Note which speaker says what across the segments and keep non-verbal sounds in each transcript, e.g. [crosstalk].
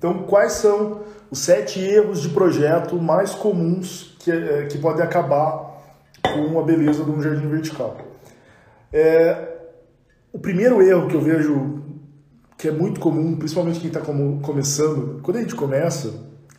Speaker 1: Então, quais são os sete erros de projeto mais comuns que, é, que podem acabar com a beleza de um jardim vertical? É, o primeiro erro que eu vejo que é muito comum, principalmente quem está começando, quando a gente começa,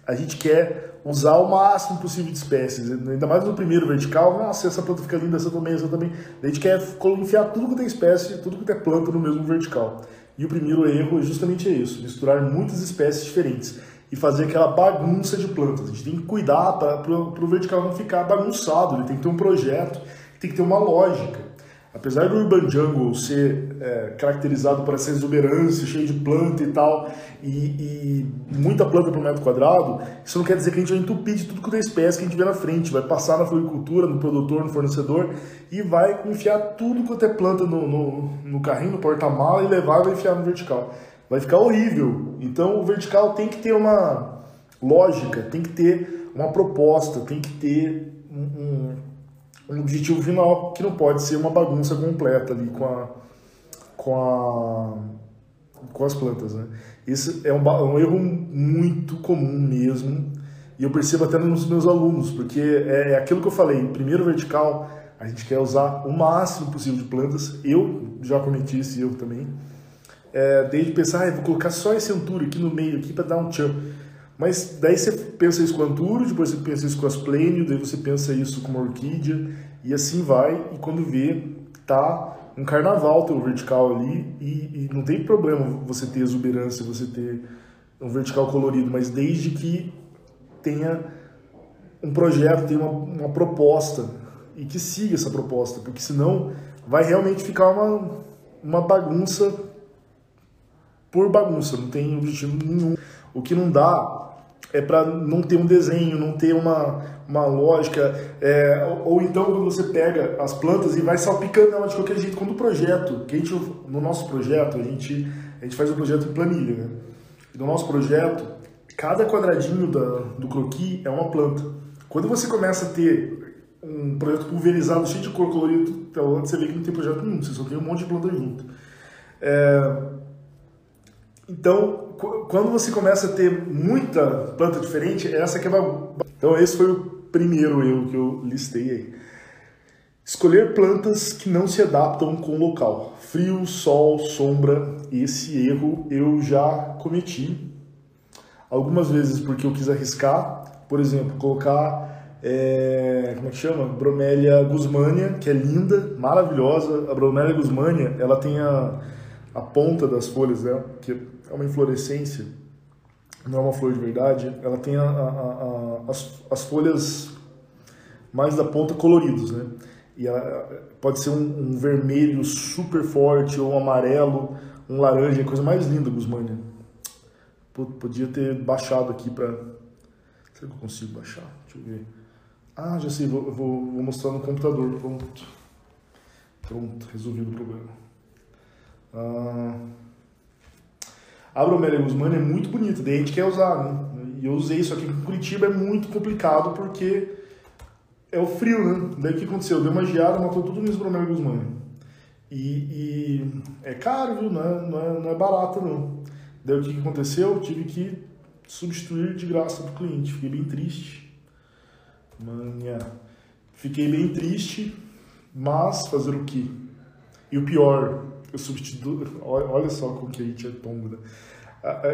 Speaker 1: a gente quer usar o máximo possível de espécies, ainda mais no primeiro vertical, nossa, essa planta fica linda, essa também, essa também. A gente quer enfiar tudo que tem espécie, tudo que tem planta no mesmo vertical. E o primeiro erro é justamente isso, misturar muitas espécies diferentes e fazer aquela bagunça de plantas. A gente tem que cuidar para o vertical não ficar bagunçado, ele tem que ter um projeto, tem que ter uma lógica. Apesar do Urban Jungle ser é, caracterizado por essa exuberância, cheio de planta e tal, e, e, muita planta por metro quadrado, isso não quer dizer que a gente vai entupir de tudo que tem espécie que a gente vê na frente, vai passar na floricultura, no produtor, no fornecedor, e vai enfiar tudo quanto é planta no, no, no carrinho, no porta-mala, e levar e vai enfiar no vertical. Vai ficar horrível. Então o vertical tem que ter uma lógica, tem que ter uma proposta, tem que ter um, um um objetivo final que não pode ser uma bagunça completa ali com a com a com as plantas, né? Esse é um, um erro muito comum mesmo e eu percebo até nos meus alunos, porque é, é aquilo que eu falei, primeiro vertical, a gente quer usar o máximo possível de plantas. Eu já cometi esse erro também. É, desde pensar, ah, vou colocar só esse antúrio aqui no meio aqui para dar um tchan. Mas daí você pensa isso com antúrio, depois você pensa isso com asplênio, daí você pensa isso com uma orquídea, e assim vai, e quando vê, tá um carnaval teu vertical ali, e, e não tem problema você ter exuberância, você ter um vertical colorido, mas desde que tenha um projeto, tenha uma, uma proposta, e que siga essa proposta, porque senão vai realmente ficar uma, uma bagunça por bagunça, não tem objetivo nenhum. O que não dá é para não ter um desenho, não ter uma, uma lógica, é, ou, ou, então quando você pega as plantas e vai salpicando ela de qualquer jeito, quando o projeto, que a gente, no nosso projeto, a gente, a gente faz um projeto em planilha, né? E no nosso projeto, cada quadradinho da, do croquis é uma planta. Quando você começa a ter um projeto pulverizado, cheio de cor colorida, você vê que não tem projeto nenhum, você só tem um monte de planta junto. É, então, quando você começa a ter muita planta diferente, essa que é uma... Então esse foi o primeiro erro que eu listei aí. Escolher plantas que não se adaptam com o local. Frio, sol, sombra, esse erro eu já cometi. Algumas vezes porque eu quis arriscar, por exemplo, colocar, é, como é que chama? Bromélia guzmania, que é linda, maravilhosa. A Bromélia guzmania, ela tem a, a ponta das folhas dela, que é uma inflorescência, não é uma flor de verdade, ela tem a, a, a, as, as folhas mais da ponta coloridos, né? E pode ser um, um, vermelho super forte, ou um amarelo, um laranja, a coisa mais linda, Guzmânia. Podia ter baixado aqui para. Será que eu consigo baixar? Deixa eu ver. Ah, já sei, vou, vou, vou mostrar no computador. Pronto. Pronto, resolvido o problema. Ah. A bromélia guzmana é muito bonita, daí a gente quer usar, né? E eu usei isso aqui em Curitiba, é muito complicado porque é o frio, né? Daí o que aconteceu? Deu uma geada, matou tudo minhas bromélia guzmana. E, e, é caro, viu? Não é, não é, não é barato, não. Daí o que aconteceu? Eu tive que substituir de graça pro cliente. Fiquei bem triste. Manha. Fiquei bem triste, mas fazer o quê? E o pior, eu substituí, olha só como que a gente é tongo, né?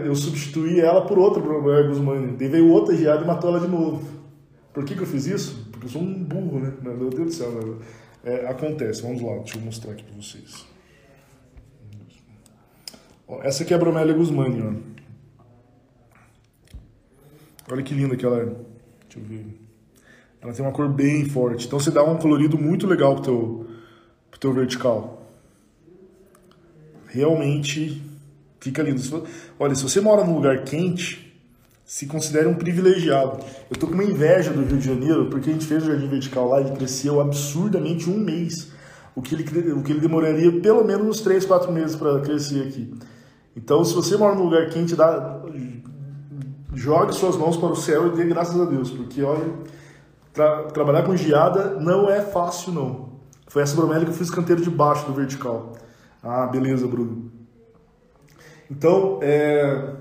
Speaker 1: Eu substituí ela por outra Bromélia Guzmani. Daí veio outra geada e matou ela de novo. Por que, que eu fiz isso? Porque eu sou um burro, né? Meu Deus do céu. Né? É, acontece, vamos lá, deixa eu mostrar aqui pra vocês. Essa aqui é a Bromélia Guzmani, ó. Olha que linda que ela é. Deixa eu ver. Ela tem uma cor bem forte. Então você dá um colorido muito legal pro teu, pro teu vertical realmente fica lindo. Olha, se você mora num lugar quente, se considere um privilegiado. Eu tô com uma inveja do Rio de Janeiro, porque a gente fez o Jardim Vertical lá e cresceu absurdamente um mês. O que ele, o que ele demoraria pelo menos uns 3, 4 meses para crescer aqui. Então, se você mora num lugar quente, dá, jogue suas mãos para o céu e dê graças a Deus, porque olha, tra, trabalhar com geada não é fácil não. Foi essa bromélia que eu fiz canteiro de baixo do vertical. Ah, beleza, Bruno. Então, é,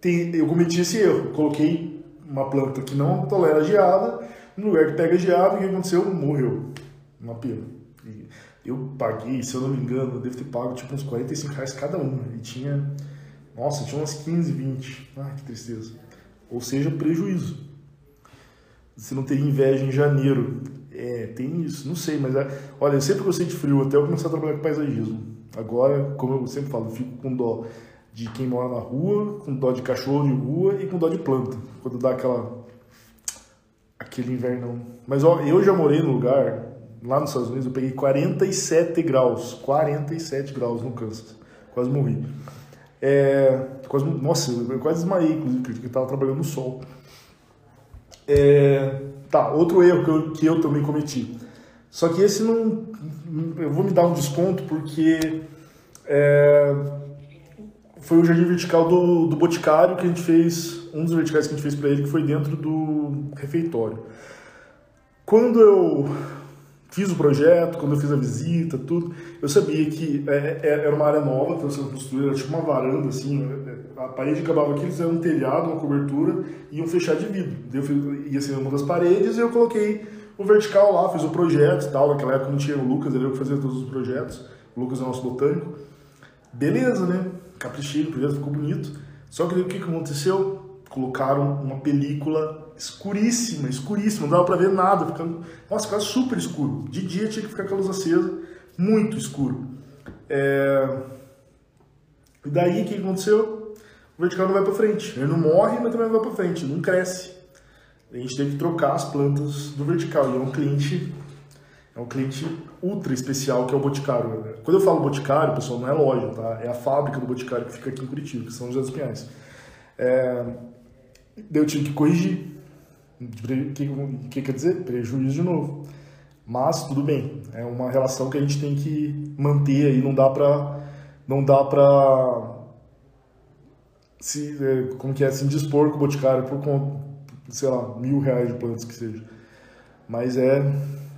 Speaker 1: tem, eu cometi esse erro. Coloquei uma planta que não tolera geada no lugar que pega geada, o que aconteceu? Morreu. Uma pena. E eu paguei, se eu não me engano, eu devo ter pago tipo uns 45 reais cada uma. E tinha, nossa, tinha umas 15, 20. Ah, que tristeza. Ou seja, prejuízo. Você não teria inveja em janeiro. É, tem isso, não sei, mas é, olha, eu sempre gostei de frio, até eu começar a trabalhar com paisagismo. Agora, como eu sempre falo, fico com dó de quem mora na rua, com dó de cachorro de rua e com dó de planta. Quando dá aquela. aquele inverno. Mas ó, eu já morei no lugar, lá nos Estados Unidos, eu peguei 47 graus. 47 graus no Kansas. Quase morri. É, quase, nossa, eu quase desmaiei, inclusive, porque eu estava trabalhando no sol. É, tá, outro erro que eu, que eu também cometi. Só que esse não. Eu vou me dar um desconto porque. É, foi o jardim vertical do, do Boticário que a gente fez, um dos verticais que a gente fez para ele, que foi dentro do refeitório. Quando eu fiz o projeto, quando eu fiz a visita, tudo, eu sabia que é, é, era uma área nova que estava sendo construída, era tipo uma varanda, assim, né? a parede acabava aqui, eles fizeram um telhado, uma cobertura, e iam fechar de vidro. Eu ia ser uma das paredes e eu coloquei o vertical lá, fiz o projeto e tal, naquela época não tinha o Lucas, ele eu que fazia todos os projetos, o Lucas é nosso botânico. Beleza, né? caprichei, o projeto ficou bonito. Só que o que, que aconteceu? Colocaram uma película escuríssima, escuríssima, não dava pra ver nada, ficando, nossa, ficava super escuro. De dia tinha que ficar com a luz acesa, muito escuro. É... E daí o que aconteceu? O vertical não vai para frente. Ele não morre, mas também não vai para frente, não cresce. A gente teve que trocar as plantas do vertical. E é um cliente é um cliente ultra especial que é o Boticário. Quando eu falo Boticário, pessoal, não é loja, tá? É a fábrica do Boticário que fica aqui em Curitiba, que são José dos Pinhais. É... Eu tive que corrigir. O que, que quer dizer? Prejuízo de novo. Mas tudo bem, é uma relação que a gente tem que manter aí, não dá pra. Não dá pra. Se, é, como que é, se indispor com o Boticário por, sei lá, mil reais de plantas que seja. Mas é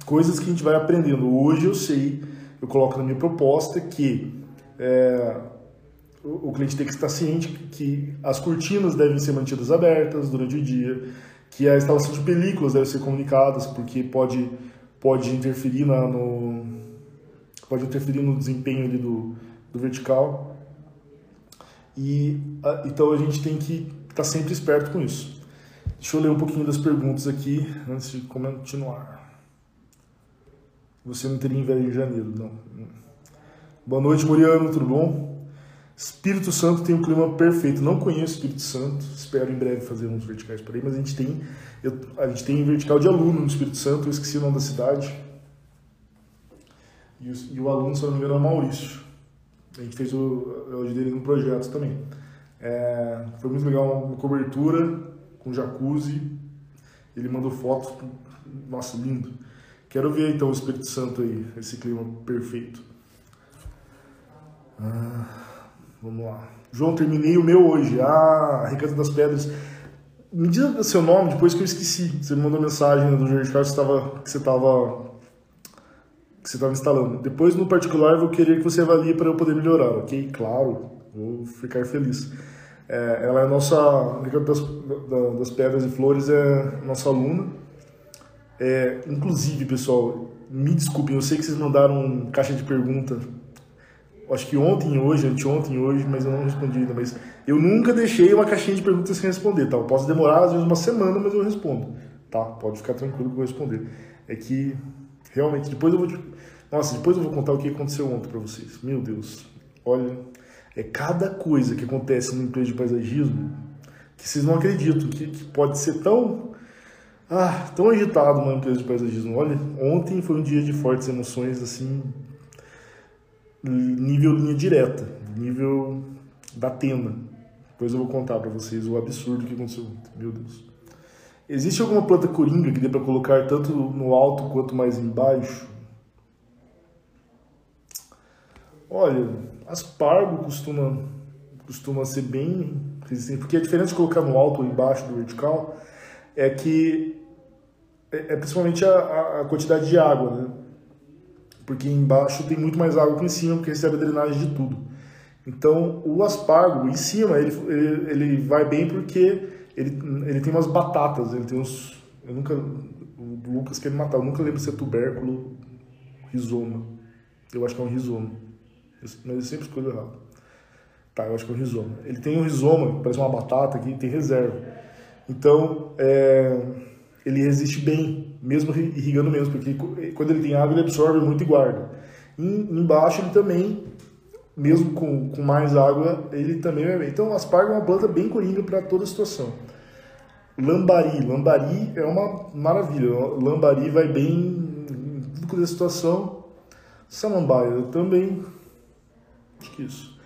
Speaker 1: coisas que a gente vai aprendendo. Hoje eu sei, eu coloco na minha proposta que é, o, cliente tem que estar ciente que as cortinas devem ser mantidas abertas durante o dia, que a instalação de películas deve ser comunicadas, porque pode, pode interferir na, no pode interferir no desempenho ali do, do vertical. E então a gente tem que estar sempre esperto com isso. Deixa eu ler um pouquinho das perguntas aqui antes de continuar. Você não teria inveja em janeiro, não. Boa noite, Muriano, tudo bom? Espírito Santo tem um clima perfeito. Não conheço Espírito Santo, espero em breve fazer uns verticais por aí, mas a gente tem, eu, a gente tem vertical de aluno no Espírito Santo, eu esqueci o nome da cidade. E o, e o aluno, se não me engano, é Maurício. A gente fez o, o dele no projeto também. É, foi muito legal, uma cobertura com jacuzzi. Ele mandou fotos, nossa, lindo. Quero ver então o Espírito Santo aí, esse clima perfeito. Ah, vamos lá. João, terminei o meu hoje. Ah, Ricardo das Pedras. Me diga seu nome depois que eu esqueci. Você me mandou mensagem do Jorge Carlos que você estava que você estava instalando. Depois, no particular, eu vou querer que você avalie para eu poder melhorar, ok? Claro, vou ficar feliz. É, ela é nossa, Ricardo das, das Pedras e Flores é nossa aluna é, inclusive, pessoal, me desculpem, eu sei que vocês mandaram caixa de pergunta. Acho que ontem, hoje, anteontem, hoje, mas eu não respondi ainda. Mas eu nunca deixei uma caixinha de perguntas sem responder, tá? Eu posso demorar às vezes uma semana, mas eu respondo, tá? Pode ficar tranquilo que eu vou responder. É que realmente depois eu vou. Nossa, depois eu vou contar o que aconteceu ontem para vocês. Meu Deus, olha, é cada coisa que acontece no empresa de paisagismo que vocês não acreditam que, que pode ser tão ah, tão agitado uma empresa de paisagismo. Olha, ontem foi um dia de fortes emoções, assim, nível linha direta, nível da tenda. Depois eu vou contar para vocês o absurdo que aconteceu ontem. Meu Deus. Existe alguma planta coringa que dê para colocar tanto no alto quanto mais embaixo? Olha, aspargo costuma, costuma ser bem resistente, porque a diferença de colocar no alto ou embaixo do vertical é que é, é principalmente a, a, quantidade de água, né? Porque embaixo tem muito mais água que em cima, porque recebe a drenagem de tudo. Então, o aspargo, em cima, ele, ele, ele vai bem porque ele, ele tem umas batatas, ele tem uns... Eu nunca... O Lucas quer me matar, eu nunca lembro se é tubérculo, rizoma. Eu acho que é um rizoma. Mas eu sempre escolho errado. Tá, eu acho que é um rizoma. Ele tem um rizoma, parece uma batata, que tem reserva. Então, é, ele resiste bem, mesmo irrigando menos, porque quando ele tem água, ele absorve muito e guarda. E, embaixo, ele também, mesmo com, com mais água, ele também vai bem. Então, aspargo é uma planta bem coringa para toda situação. Lambari. Lambari é uma maravilha. Lambari vai bem em tudo que situação. Samambaia também. Acho que isso.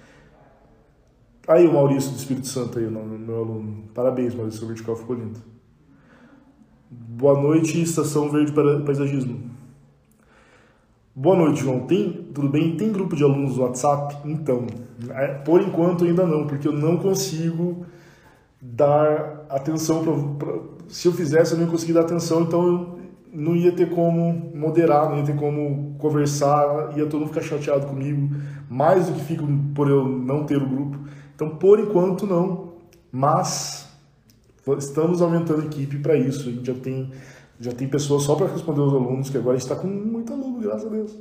Speaker 1: Aí o Maurício do Espírito Santo aí, meu aluno. Parabéns, Maurício, o vertical ficou lindo. Boa noite, Estação Verde Paisagismo. Boa noite, João. Tem, tudo bem? Tem grupo de alunos no WhatsApp? Então, é, por enquanto ainda não, porque eu não consigo dar atenção para. Se eu fizesse, eu não ia conseguir dar atenção, então não ia ter como moderar, não ia ter como conversar, ia todo mundo ficar chateado comigo, mais do que fico por eu não ter o grupo. Então, por enquanto, não, mas estamos aumentando a equipe para isso. A gente já tem, já tem pessoas só para responder os alunos, que agora a gente está com muito aluno, graças a Deus.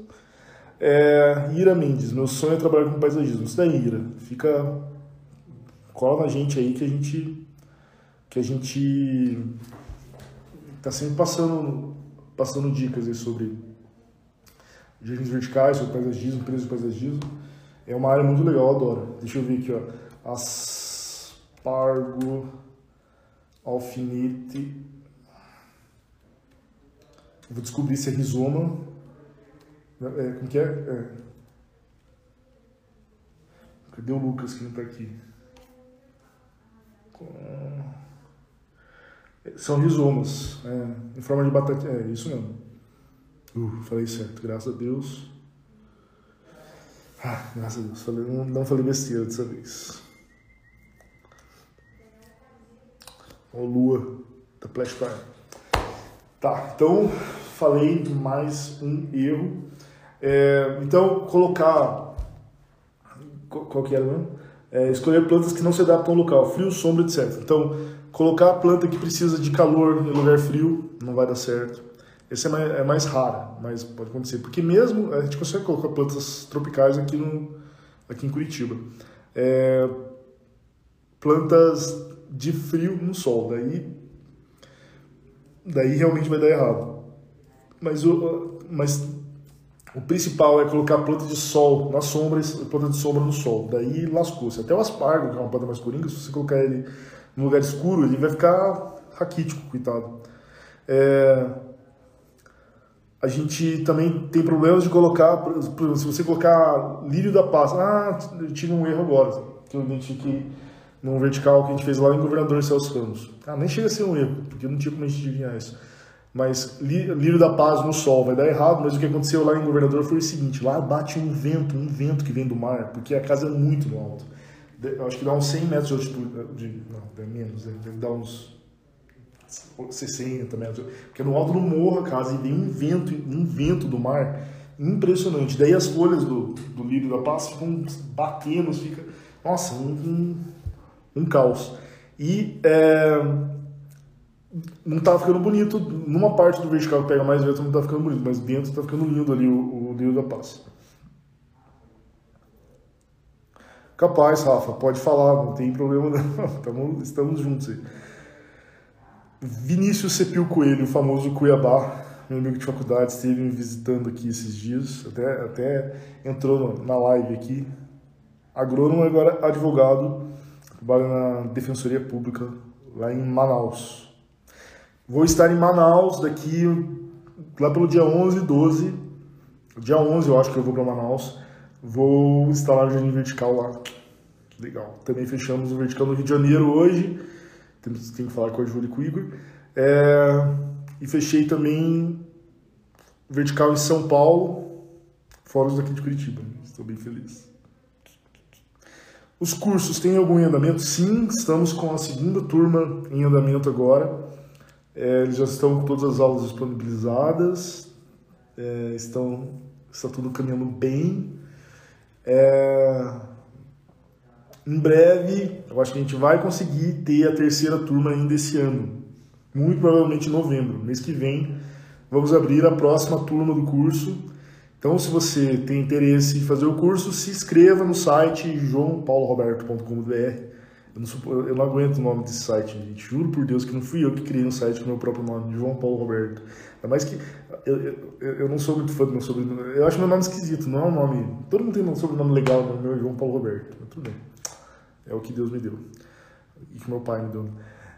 Speaker 1: É, Ira Mendes, meu sonho é trabalhar com paisagismo. Isso daí, Ira. Fica cola na gente aí que a gente que a gente tá sempre passando passando dicas aí sobre jardins verticais, sobre paisagismo, preço de paisagismo. É uma área muito legal, eu adoro. Deixa eu ver aqui, ó. Aspargo, alfinete. vou descobrir se é rizoma. É, como que é? é? Cadê o Lucas que não tá aqui? São rizomas, é, em forma de batata. É isso mesmo. Uh, falei certo, graças a Deus. Ah, graças a Deus, falei, não, não falei besteira dessa vez. Ó, lua da Flash Prime. Tá, então falei mais um erro. É, então, colocar. Qual que era mesmo? É, escolher plantas que não se adaptam ao local, frio, sombra, etc. Então, colocar a planta que precisa de calor em lugar frio não vai dar certo. Esse é mais, é mais raro, mas pode acontecer. Porque mesmo a gente consegue colocar plantas tropicais aqui, no, aqui em Curitiba. É, plantas de frio no sol, daí, daí realmente vai dar errado. Mas, o, mas o principal é colocar planta de sol na sombra planta de sombra no sol. Daí lascou-se. Até o aspargo, que é uma planta mais coringa, se você colocar ele num lugar escuro, ele vai ficar raquítico, coitado. É... A gente também tem problemas de colocar, por exemplo, se você colocar lírio da paz, ah, eu tive um erro agora, que eu identifiquei num vertical que a gente fez lá em Governador Celso Ramos. Ah, nem chega a ser um erro, porque não tinha como a gente adivinhar isso. Mas Lírio da Paz no sol vai dar errado, mas o que aconteceu lá em Governador foi o seguinte, lá bate um vento, um vento que vem do mar, porque a casa é muito no alto. Acho que dá uns 100 metros de altitude, de, não, é menos, deve dar uns 60 metros, porque no alto do morro a casa e vem um vento, um vento do mar impressionante. Daí as folhas do, do Lírio da Paz ficam batendo, fica, nossa, um, um, um caos. E é, não tá ficando bonito. Numa parte do vertical que pega mais vento não tá ficando bonito, mas dentro tá ficando lindo ali o, o Lírio da Paz. Capaz, Rafa, pode falar, não tem problema não. [laughs] Tamo, estamos juntos aí. Vinícius Cepil Coelho, o famoso Cuiabá, meu amigo de faculdade, esteve me visitando aqui esses dias, até, até entrou na live aqui. Agrônomo, agora advogado, trabalha na Defensoria Pública lá em Manaus. Vou estar em Manaus daqui, lá pelo dia 11 e 12. Dia 11 eu acho que eu vou para Manaus. Vou instalar o Jardim Vertical lá. Legal. Também fechamos o Vertical no Rio de Janeiro hoje. Tem, tem que falar com a Júlia e com o Igor. É, e fechei também Vertical em São Paulo, fora os daqui de Curitiba. Estou bem feliz. Os cursos têm algum andamento? Sim, estamos com a segunda turma em andamento agora. É, eles já estão com todas as aulas disponibilizadas, é, estão, está tudo caminhando bem. É, em breve, eu acho que a gente vai conseguir ter a terceira turma ainda esse ano. Muito provavelmente em novembro. Mês que vem, vamos abrir a próxima turma do curso. Então, se você tem interesse em fazer o curso, se inscreva no site joaopauloRoberto.com.br. Eu não, eu não aguento o nome desse site, gente. Juro por Deus que não fui eu que criei um site com meu próprio nome, João Paulo Roberto. É mais que eu, eu, eu, não sou muito fã do meu sobrenome. Eu acho meu nome esquisito, não é um nome. Todo mundo tem um sobrenome legal, o meu é João Paulo Roberto. Mas tudo bem. É o que Deus me deu. E que meu pai me deu.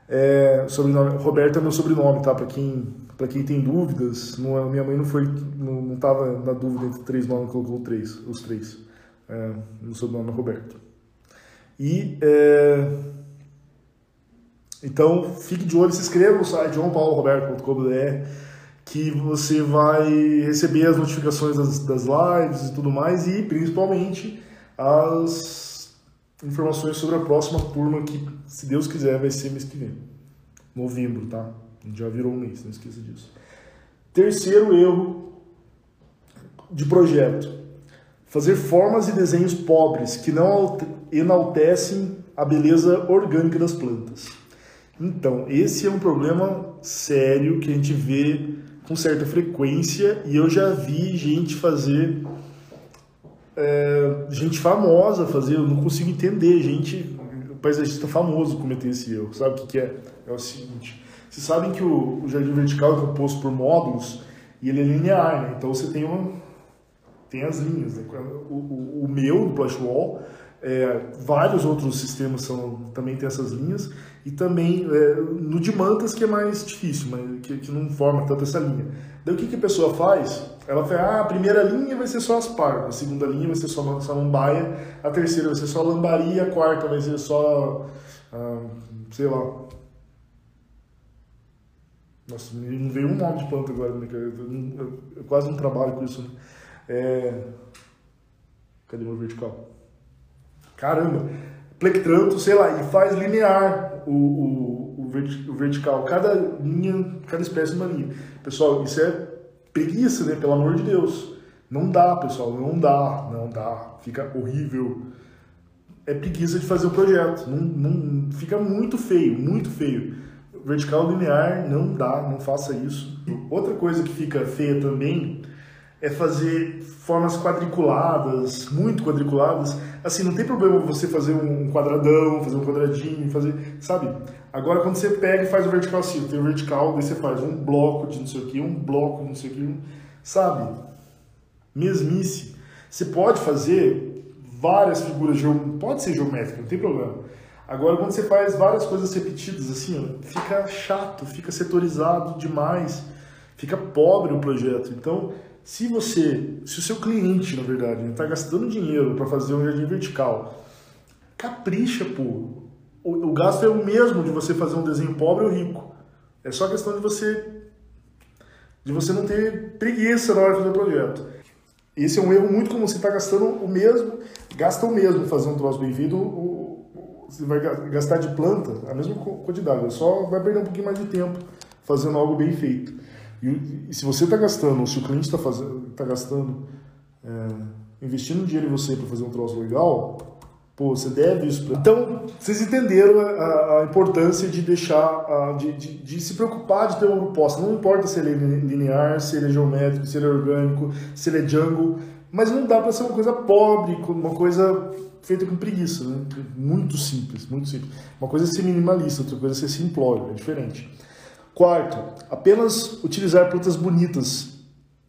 Speaker 1: É, sobrenome, Roberto é meu sobrenome, tá? Para quem, pra quem tem dúvidas, não, é, minha mãe não foi, não, não tava na dúvida entre três nomes, colocou três, os três. É, meu sobrenome é Roberto. E é, então fique de olho, se inscreva no site joaopauloRoberto.com.br que você vai receber as notificações das, das lives e tudo mais e principalmente as informações sobre a próxima turma que, se Deus quiser, vai ser mês que vem. Novembro, tá? Já virou um mês, não esqueça disso. Terceiro erro de projeto. Fazer formas e desenhos pobres que não enaltecem a beleza orgânica das plantas. Então, esse é um problema sério que a gente vê com certa frequência e eu já vi gente fazer é, gente famosa fazer, eu não consigo entender gente, paisagista famoso cometer esse erro. Sabe o que, que é? É o seguinte: vocês sabem que o, o jardim vertical é composto por módulos e ele é linear, né? Então você tem uma tem as linhas. Né? O, o, o, meu, do Plush Wall, é, vários outros sistemas são, também tem essas linhas, e também é, no de mantas que é mais difícil, mas que, que não forma tanto essa linha. Daí o que, que a pessoa faz? Ela fala, ah, a primeira linha vai ser só as pardas, a segunda linha vai ser só, só lambaia, a terceira vai ser só lambaria, a quarta vai ser só, ah, sei lá. Nossa, não veio um nome de planta agora, né? eu, eu, eu, quase não trabalho com isso. Né? É... Cadê meu vertical? Caramba! Plectranto, sei lá, e faz linear o, o, o, vertical. Cada linha, cada espécie uma linha. Pessoal, isso é preguiça, né? Pelo amor de Deus. Não dá, pessoal, não dá, não dá. Fica horrível. É preguiça de fazer o projeto. Não, não, fica muito feio, muito feio. Vertical linear não dá, não faça isso. Outra coisa que fica feia também é fazer formas quadriculadas, muito quadriculadas. Assim, não tem problema você fazer um quadradão, fazer um quadradinho, fazer, sabe? Agora, quando você pega e faz o vertical assim, tem o vertical, daí você faz um bloco de não sei o que, um bloco de não sei o que, sabe? Mesmice. Você pode fazer várias figuras, pode ser geométrica, não tem problema. Agora, quando você faz várias coisas repetidas, assim, ó, fica chato, fica setorizado demais, fica pobre o projeto. Então, se você, se o seu cliente, na verdade, está gastando dinheiro para fazer um jardim vertical, capricha, pô. O, o, gasto é o mesmo de você fazer um desenho pobre ou rico. É só questão de você de você não ter preguiça na hora de fazer o projeto. Esse é um erro muito comum. Você está gastando o mesmo, gasta o mesmo fazer um troço bem feito, você vai gastar de planta a mesma quantidade, só vai perder um pouquinho mais de tempo fazendo algo bem feito. E, e se você está gastando, ou se o cliente está tá gastando, é, investindo dinheiro em você para fazer um troço legal, pô, você deve isso. Pra... Então, vocês entenderam a, a importância de deixar, a, de, de, de, se preocupar de ter uma proposta. Não importa se ele é linear, se ele é geométrico, se ele é orgânico, se ele é jungle, mas não dá para ser uma coisa pobre, uma coisa feita com preguiça, né? Muito simples, muito simples. Uma coisa é ser minimalista, outra coisa é ser simplório, é diferente. Quarto, apenas utilizar plantas bonitas.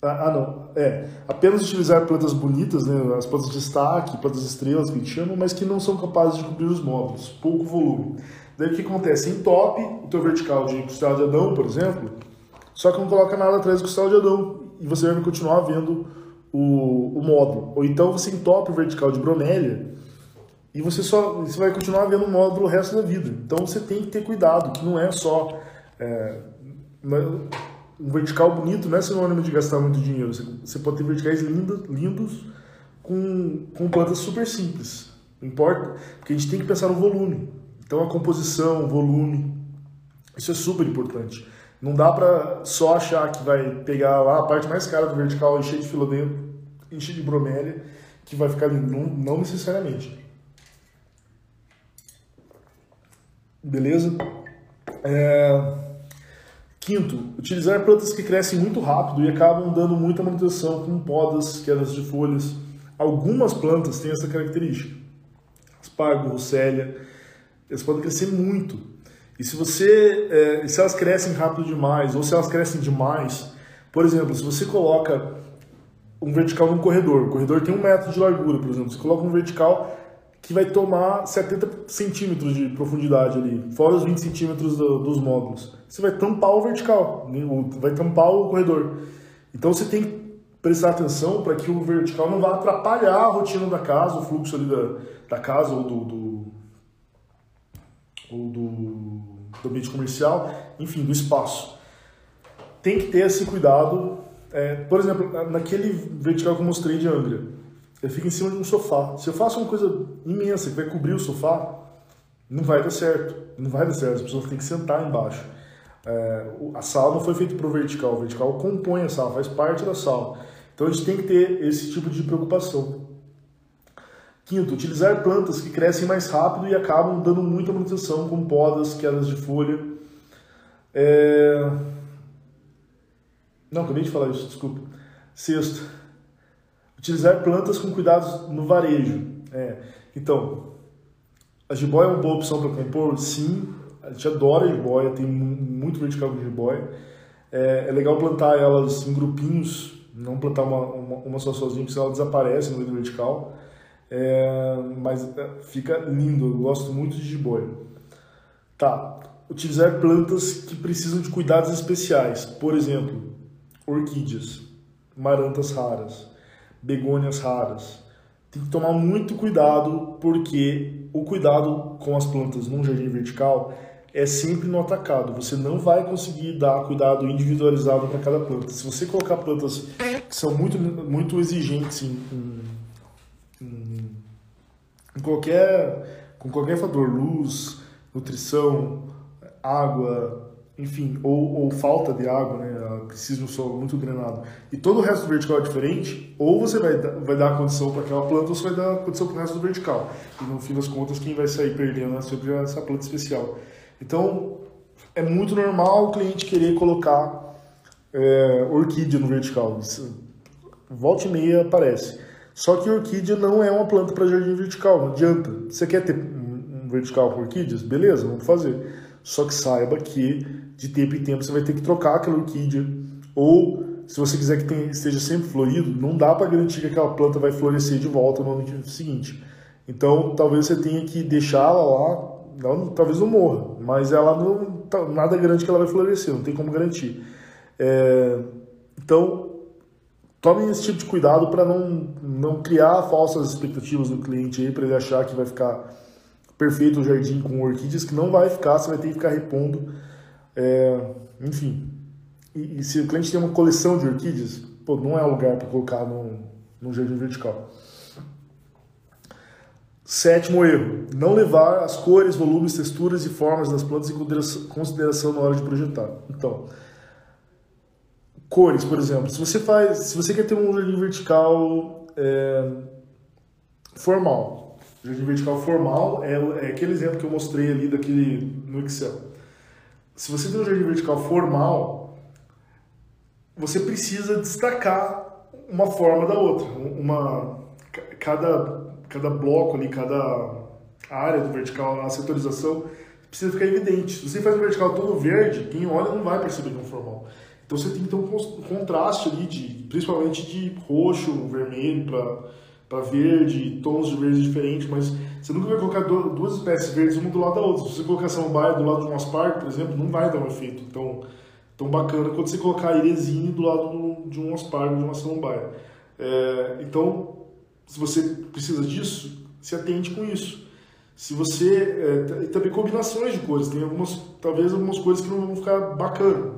Speaker 1: Ah, ah, não. É, apenas utilizar plantas bonitas, né, as plantas de destaque, plantas estrelas que a gente chama, mas que não são capazes de cobrir os módulos, pouco volume. Daí o que acontece? Em top, o teu vertical de costela de Adão, por exemplo, só que não coloca nada atrás do costela de Adão e você vai continuar vendo o, o módulo. Ou então você entope o vertical de bromélia e você só você vai continuar vendo o módulo o resto da vida. Então você tem que ter cuidado, que não é só é, um vertical bonito não é sinônimo de gastar muito dinheiro. Você, você pode ter verticais lindos, lindos com, com plantas super simples. Não importa, porque a gente tem que pensar no volume. Então a composição, o volume, isso é super importante. Não dá para só achar que vai pegar lá a parte mais cara do vertical, encher de filodendro, encher de bromélia, que vai ficar lindo. Não, não necessariamente. Beleza? É... Quinto, utilizar plantas que crescem muito rápido e acabam dando muita manutenção, como podas, quedas de folhas. Algumas plantas têm essa característica. Aspargo, rossélia, elas podem crescer muito. E se você, é, se elas crescem rápido demais ou se elas crescem demais, por exemplo, se você coloca um vertical num corredor, o corredor tem um metro de largura, por exemplo, você coloca um vertical que vai tomar 70 centímetros de profundidade ali, fora os 20 centímetros do, dos módulos. Você vai tampar o vertical, né, vai tampar o corredor. Então você tem que prestar atenção para que o vertical não vá atrapalhar a rotina da casa, o fluxo ali da, da casa ou do, do, ou do, do ambiente comercial, enfim, do espaço. Tem que ter esse cuidado. É, por exemplo, naquele vertical que eu mostrei de Angra, fica em cima de um sofá. Se eu faço uma coisa imensa que vai cobrir o sofá, não vai dar certo. Não vai dar certo, as pessoas têm que sentar embaixo. É, a sala não foi feita para o vertical, o vertical compõe a sala, faz parte da sala. Então a gente tem que ter esse tipo de preocupação. Quinto, utilizar plantas que crescem mais rápido e acabam dando muita manutenção, como podas, quedas de folha. É... Não, acabei de falar isso, desculpa. Sexto, Utilizar plantas com cuidados no varejo. É. Então, a jiboia é uma boa opção para compor? Sim, a gente adora jiboia, tem muito vertical com jiboia. É, é, legal plantar elas em grupinhos, não plantar uma, uma, uma só sozinha, porque ela desaparece no meio do vertical. É, mas é, fica lindo, eu gosto muito de jiboia. Tá, utilizar plantas que precisam de cuidados especiais, por exemplo, orquídeas, marantas raras begônias raras. Tem que tomar muito cuidado, porque o cuidado com as plantas num jardim vertical é sempre no atacado. Você não vai conseguir dar cuidado individualizado para cada planta. Se você colocar plantas que são muito, muito exigentes em, em, em qualquer, com qualquer fator, luz, nutrição, água, enfim, ou, ou, falta de água, né, precisa de um solo muito drenado, e todo o resto do vertical é diferente, ou você vai, vai dar condição para aquela planta, ou você vai dar condição para o resto do vertical. E no fim das contas, quem vai sair perdendo é sempre essa planta especial. Então, é muito normal o cliente querer colocar é, orquídea no vertical. Volta e meia aparece. Só que orquídea não é uma planta para jardim vertical, não adianta. Você quer ter um vertical com orquídeas? Beleza, vamos fazer. Só que saiba que de tempo em tempo você vai ter que trocar aquela orquídea. Ou, se você quiser que tenha, esteja sempre florido, não dá para garantir que aquela planta vai florescer de volta no ano seguinte. Então, talvez você tenha que deixá-la lá, não, talvez não morra, mas ela não, tá, nada garante que ela vai florescer, não tem como garantir. É, então, tomem esse tipo de cuidado para não, não criar falsas expectativas no cliente aí, para ele achar que vai ficar perfeito o jardim com orquídeas, que não vai ficar, você vai ter que ficar repondo é, enfim, e, e, se o cliente tem uma coleção de orquídeas, pô, não é lugar para colocar num, num jardim vertical. Sétimo erro: não levar as cores, volumes, texturas e formas das plantas em consideração na hora de projetar. Então, cores, por exemplo, se você faz, se você quer ter um jardim vertical é, formal, jardim vertical formal é, é aquele exemplo que eu mostrei ali daquele no Excel se você tem um jardim vertical formal, você precisa destacar uma forma da outra. Uma, cada, cada bloco ali, cada área do vertical, a setorização, precisa ficar evidente. Se você faz um vertical todo verde, quem olha não vai perceber que é um formal. Então você tem que ter um contraste ali, de, principalmente de roxo, vermelho para verde, tons de verde diferentes, mas você nunca vai colocar duas espécies verdes uma do lado da outra. Se você colocar samambaia do lado de um aspargo, por exemplo, não vai dar um efeito tão, tão bacana quanto você colocar a iresinha do lado de um aspargo, de uma samambaia. É, então, se você precisa disso, se atente com isso. Se você. É, e também combinações de cores. Tem algumas, talvez algumas cores que não vão ficar bacana.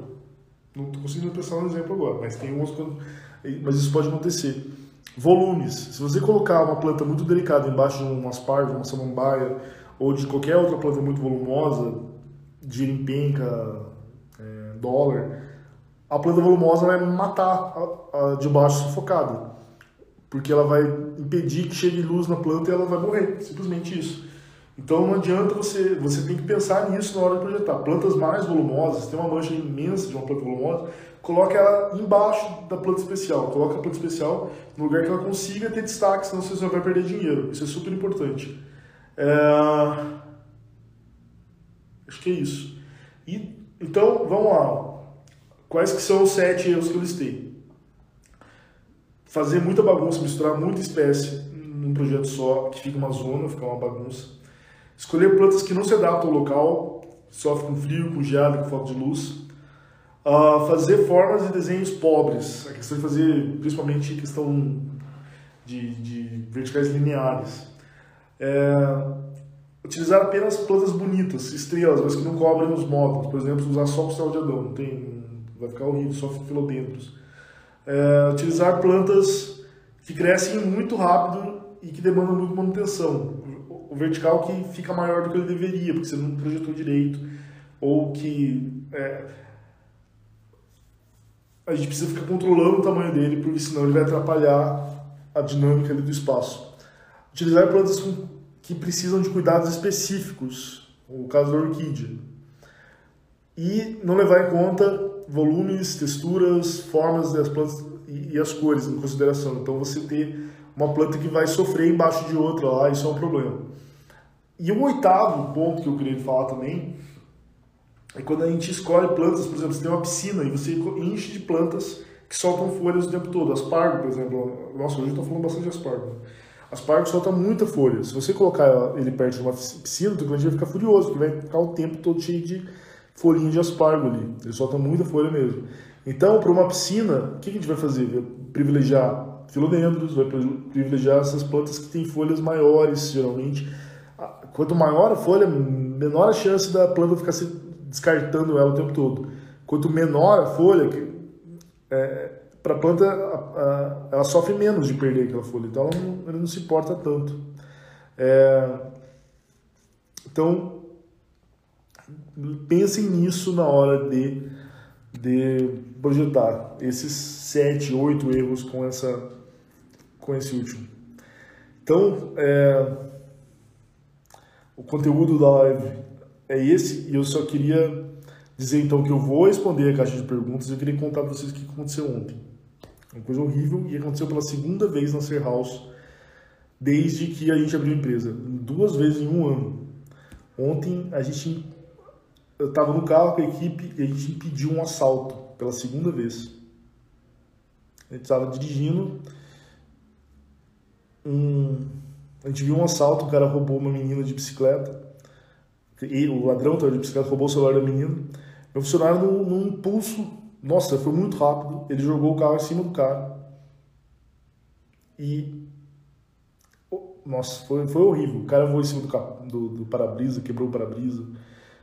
Speaker 1: Não estou conseguindo pensar um exemplo agora, mas tem umas. Mas isso pode acontecer. Volumes. Se você colocar uma planta muito delicada embaixo de um aspargo, uma samambaia, ou de qualquer outra planta muito volumosa, de limpenca, é, dólar, a planta volumosa vai matar a, a de baixo sufocada. Porque ela vai impedir que chegue luz na planta e ela vai morrer. Simplesmente isso. Então não adianta você, você tem que pensar nisso na hora de projetar. Plantas mais volumosas, tem uma mancha imensa de uma planta volumosa, coloque ela embaixo da planta especial. Coloque a planta especial no lugar que ela consiga ter destaque, senão você só vai perder dinheiro. Isso é super importante. É... Acho que é isso. E, então, vamos lá. Quais que são os sete erros que eu listei? Fazer muita bagunça, misturar muita espécie num projeto só, que fica uma zona, fica uma bagunça. Escolher plantas que não se adaptam ao local, sofrem com frio, com geada, com falta de luz. Uh, fazer formas e desenhos pobres. A questão de fazer, principalmente, questão de, de verticais lineares. É, utilizar apenas plantas bonitas, estrelas, mas que não cobrem os módulos. Por exemplo, usar só costela de Adão, não tem, vai ficar horrível, só filodendros. É, utilizar plantas que crescem muito rápido e que demandam muito manutenção. O vertical que fica maior do que ele deveria, porque você não projetou direito, ou que é, a gente precisa ficar controlando o tamanho dele, porque senão ele vai atrapalhar a dinâmica do espaço. Utilizar plantas que precisam de cuidados específicos, o caso da orquídea. E não levar em conta volumes, texturas, formas das plantas e, as cores em consideração. Então você ter uma planta que vai sofrer embaixo de outra lá, isso é um problema. E o oitavo ponto que eu queria falar também é quando a gente escolhe plantas, por exemplo, você tem uma piscina e você enche de plantas que soltam folhas o tempo todo. Aspargo, por exemplo. Nossa, hoje eu estou falando bastante de aspargo. Aspargo solta muita folha. Se você colocar ele perto de uma piscina, o cliente vai ficar furioso, porque vai ficar o tempo todo cheio de folhinha de aspargo ali. Ele solta muita folha mesmo. Então, para uma piscina, o que a gente vai fazer? Vai privilegiar filodendros, vai privilegiar essas plantas que têm folhas maiores, geralmente. Quanto maior a folha, menor a chance da planta ficar se descartando ela o tempo todo. Quanto menor a folha, é, para a planta, ela sofre menos de perder aquela folha, então ela não, ela não se importa tanto. É, então, pensem nisso na hora de, de projetar esses sete, oito erros com, essa, com esse último. Então, é, o conteúdo da live é esse e eu só queria dizer então que eu vou responder a caixa de perguntas. Eu queria contar para vocês o que aconteceu ontem. Uma coisa horrível e aconteceu pela segunda vez na Ser House desde que a gente abriu a empresa, duas vezes em um ano. Ontem a gente eu estava no carro com a equipe e a gente impediu um assalto pela segunda vez. A gente estava dirigindo, um, a gente viu um assalto, o cara roubou uma menina de bicicleta, e o ladrão estava de bicicleta, roubou o celular da menina. Meu funcionário, num, num impulso, nossa, foi muito rápido, ele jogou o carro em cima do cara. E. Nossa, foi, foi horrível. O cara voou em cima do, do, do para-brisa, quebrou o para-brisa.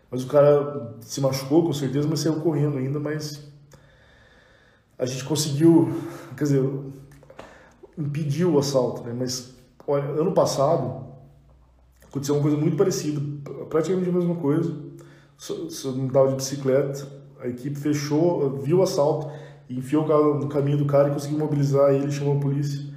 Speaker 1: Mas o cara se machucou, com certeza, mas saiu correndo ainda, mas a gente conseguiu, quer dizer, impedir o assalto, né? Mas olha, ano passado aconteceu uma coisa muito parecida, praticamente a mesma coisa. Só, não estava de bicicleta, a equipe fechou, viu o assalto, enfiou o carro no caminho do cara e conseguiu mobilizar ele, chamou a polícia.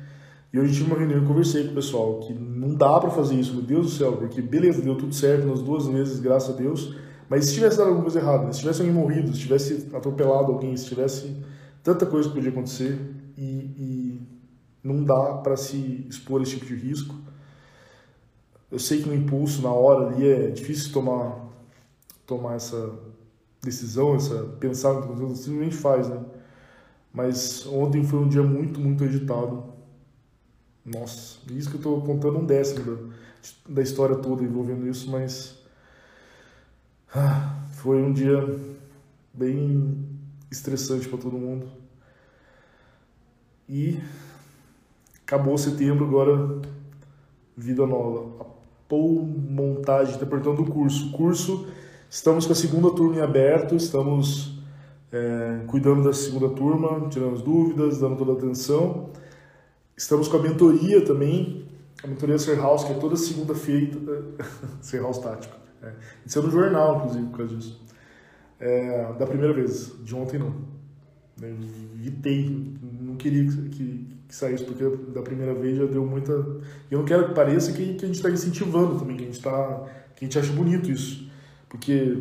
Speaker 1: E hoje tive uma reunião e conversei com o pessoal que não dá para fazer isso, meu Deus do céu, porque beleza, deu tudo certo nas duas vezes, graças a Deus, mas se tivesse dado alguma coisa errada, se tivesse alguém morrido, se tivesse atropelado alguém, se tivesse tanta coisa que podia acontecer e, e não dá para se expor a esse tipo de risco. Eu sei que no impulso, na hora ali, é difícil tomar, tomar essa decisão, essa pensar no que você simplesmente faz, né? Mas ontem foi um dia muito, muito agitado. Nossa, isso que eu estou contando um décimo da, da história toda envolvendo isso, mas ah, foi um dia bem estressante para todo mundo. E acabou setembro, agora vida nova. A Paul Montagem está perguntando do curso. Curso, estamos com a segunda turma em aberto, estamos é, cuidando da segunda turma, tirando as dúvidas, dando toda a atenção. Estamos com a mentoria também, a mentoria Ser House, que é toda segunda-feira. [laughs] Ser House Tático é. Isso é no jornal, inclusive, por causa disso. É, da primeira vez, de ontem não. Né? Evitei, não queria que, que, que, saísse, porque da primeira vez já deu muita. Eu não quero que pareça que, que a gente está incentivando também, que a gente tá, que a gente acha bonito isso. Porque,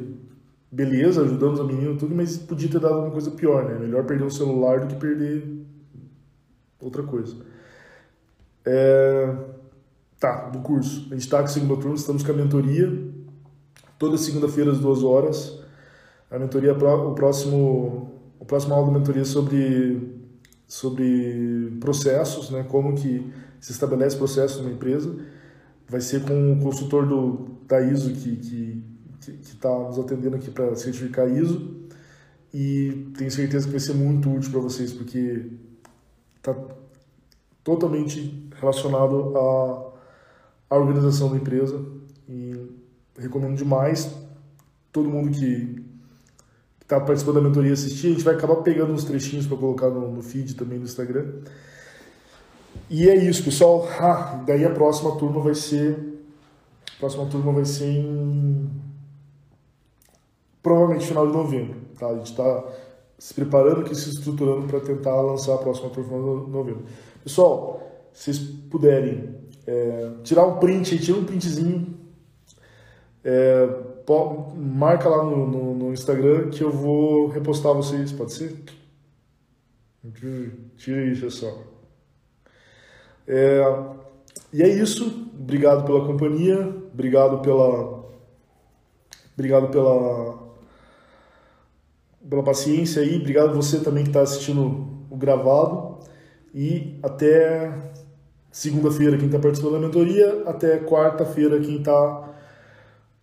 Speaker 1: beleza, ajudamos a menina tudo, mas podia ter dado uma coisa pior, né? Melhor perder um celular do que perder outra coisa. É... Tá, do curso. A gente está com a segunda turma, estamos com a mentoria. Toda segunda-feira às duas horas. A mentoria, o próximo o próximo aula da mentoria é sobre, sobre processos, né? como que se estabelece processos numa empresa. Vai ser com o consultor do, da ISO que está tá nos atendendo aqui para certificar ISO. E tenho certeza que vai ser muito útil para vocês, porque está totalmente relacionado à, à organização da empresa. E recomendo demais todo mundo que está participando da mentoria assistir, a gente vai acabar pegando uns trechinhos para colocar no, no, feed também no Instagram. E é isso, pessoal. Ah, daí a próxima turma vai ser. A próxima turma vai ser em. Provavelmente final de novembro. Tá? A gente está se preparando aqui, se estruturando para tentar lançar a próxima turma de novembro. Pessoal, se vocês puderem é, tirar um print, tira um printzinho. É, marca lá no, no, no, Instagram que eu vou repostar vocês, pode ser? Tira isso, pessoal. É, e é isso. Obrigado pela companhia. Obrigado pela. Obrigado pela. Pela paciência aí. Obrigado você também que está assistindo o gravado. E até segunda-feira quem está participando da mentoria. Até quarta-feira quem está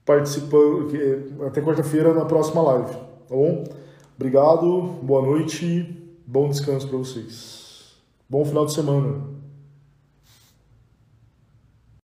Speaker 1: participando até quarta-feira na próxima live, tá bom? Obrigado, boa noite, bom descanso para vocês. Bom final de semana.